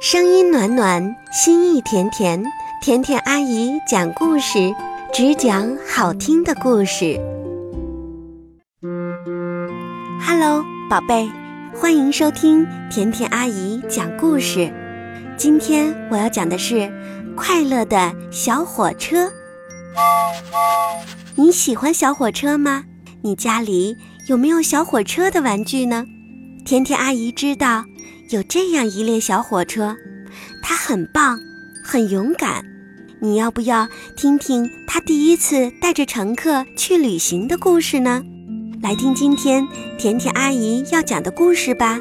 声音暖暖，心意甜甜，甜甜阿姨讲故事，只讲好听的故事。Hello，宝贝，欢迎收听甜甜阿姨讲故事。今天我要讲的是《快乐的小火车》。你喜欢小火车吗？你家里有没有小火车的玩具呢？甜甜阿姨知道。有这样一列小火车，它很棒，很勇敢。你要不要听听它第一次带着乘客去旅行的故事呢？来听今天甜甜阿姨要讲的故事吧。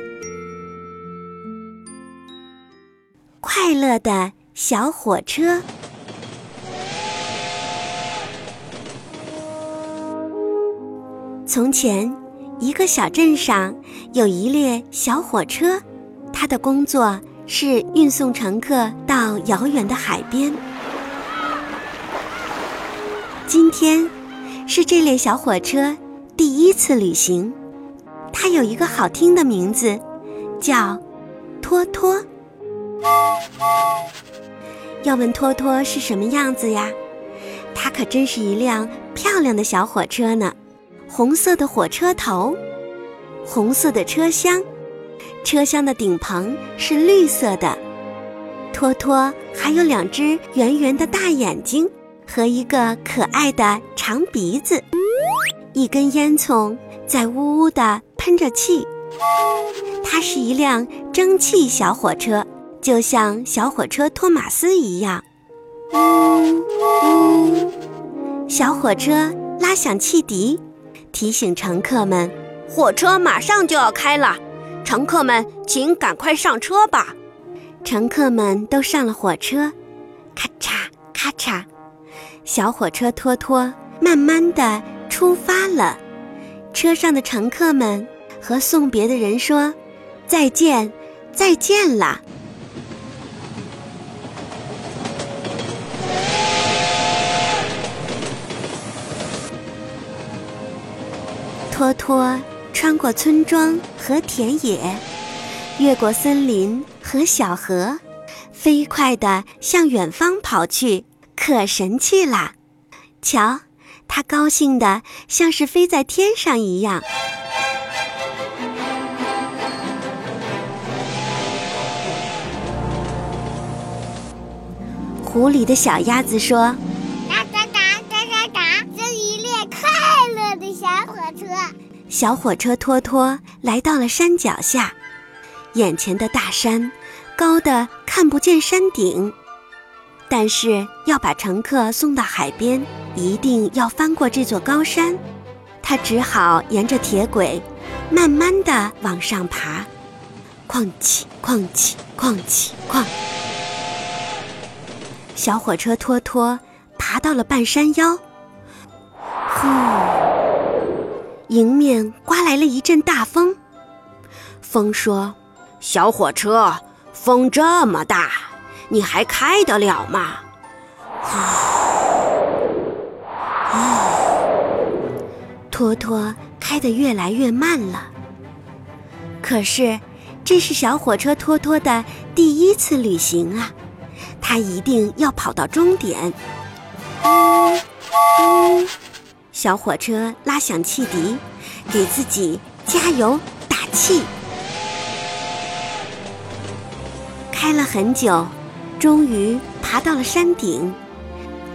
快乐的小火车。从前，一个小镇上有一列小火车。他的工作是运送乘客到遥远的海边。今天是这列小火车第一次旅行，它有一个好听的名字，叫托托。要问托托是什么样子呀？它可真是一辆漂亮的小火车呢，红色的火车头，红色的车厢。车厢的顶棚是绿色的，托托还有两只圆圆的大眼睛和一个可爱的长鼻子，一根烟囱在呜呜地喷着气。它是一辆蒸汽小火车，就像小火车托马斯一样。呜呜，小火车拉响汽笛，提醒乘客们，火车马上就要开了。乘客们，请赶快上车吧！乘客们都上了火车，咔嚓咔嚓，小火车托托慢慢的出发了。车上的乘客们和送别的人说：“再见，再见了。”托托。穿过村庄和田野，越过森林和小河，飞快地向远方跑去，可神气啦！瞧，它高兴得像是飞在天上一样。湖里的小鸭子说：“小火车托托来到了山脚下，眼前的大山高的看不见山顶，但是要把乘客送到海边，一定要翻过这座高山。他只好沿着铁轨，慢慢的往上爬。哐起哐起哐起哐，小火车托托爬到了半山腰，呼。迎面刮来了一阵大风，风说：“小火车，风这么大，你还开得了吗？”托托开得越来越慢了。可是，这是小火车托托的第一次旅行啊，他一定要跑到终点。小火车拉响汽笛，给自己加油打气。开了很久，终于爬到了山顶。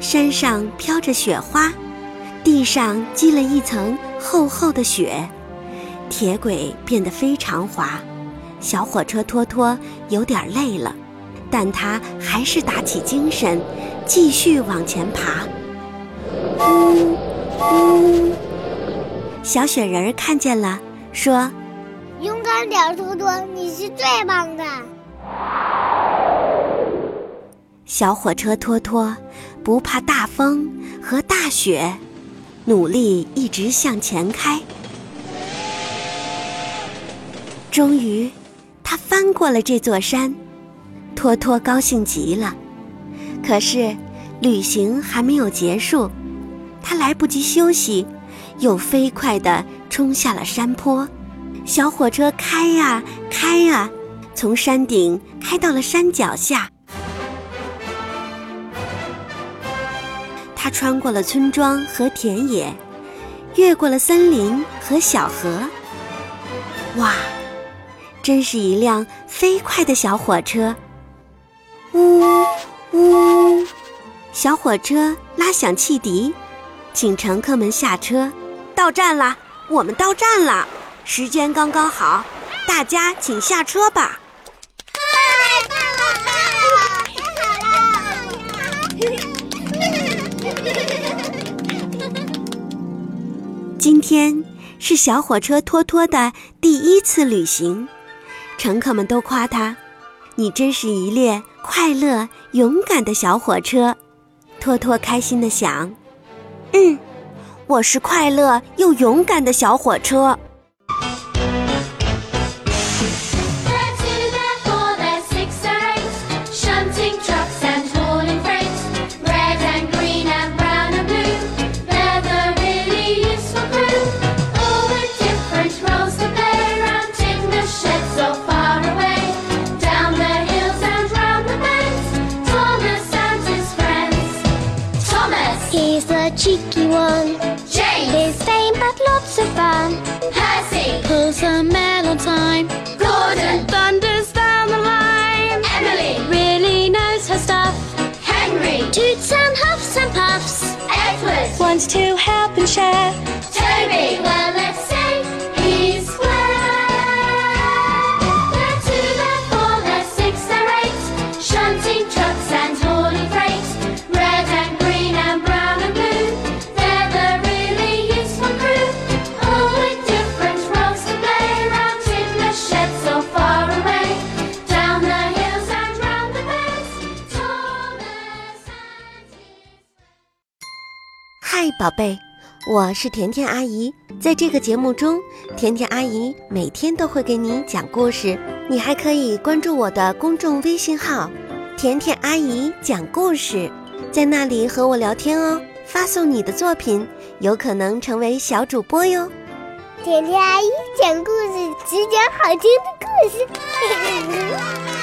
山上飘着雪花，地上积了一层厚厚的雪，铁轨变得非常滑。小火车托托有点累了，但他还是打起精神，继续往前爬。呜。呜！小雪人儿看见了，说：“勇敢点，托托，你是最棒的。”小火车托托不怕大风和大雪，努力一直向前开。终于，他翻过了这座山，托托高兴极了。可是，旅行还没有结束。他来不及休息，又飞快地冲下了山坡。小火车开呀开呀，从山顶开到了山脚下。他穿过了村庄和田野，越过了森林和小河。哇，真是一辆飞快的小火车！呜呜，小火车拉响汽笛，请乘客们下车。到站了！我们到站了，时间刚刚好，大家请下车吧。太棒了！太好了！今天是小火车托托的第一次旅行，乘客们都夸他：“你真是一列快乐勇敢的小火车。”托托开心的想：“嗯。”我是快乐又勇敢的小火车。Cheeky one. James. His fame, but lots of fun. Percy. Pulls a man on time. Gordon. Thunders down the line. Emily. Really knows her stuff. Henry. Toots and huffs and puffs. Edward. Wants to help and share. 嗨，宝贝，我是甜甜阿姨。在这个节目中，甜甜阿姨每天都会给你讲故事。你还可以关注我的公众微信号“甜甜阿姨讲故事”，在那里和我聊天哦。发送你的作品，有可能成为小主播哟。甜甜阿姨讲故事，只讲好听的故事。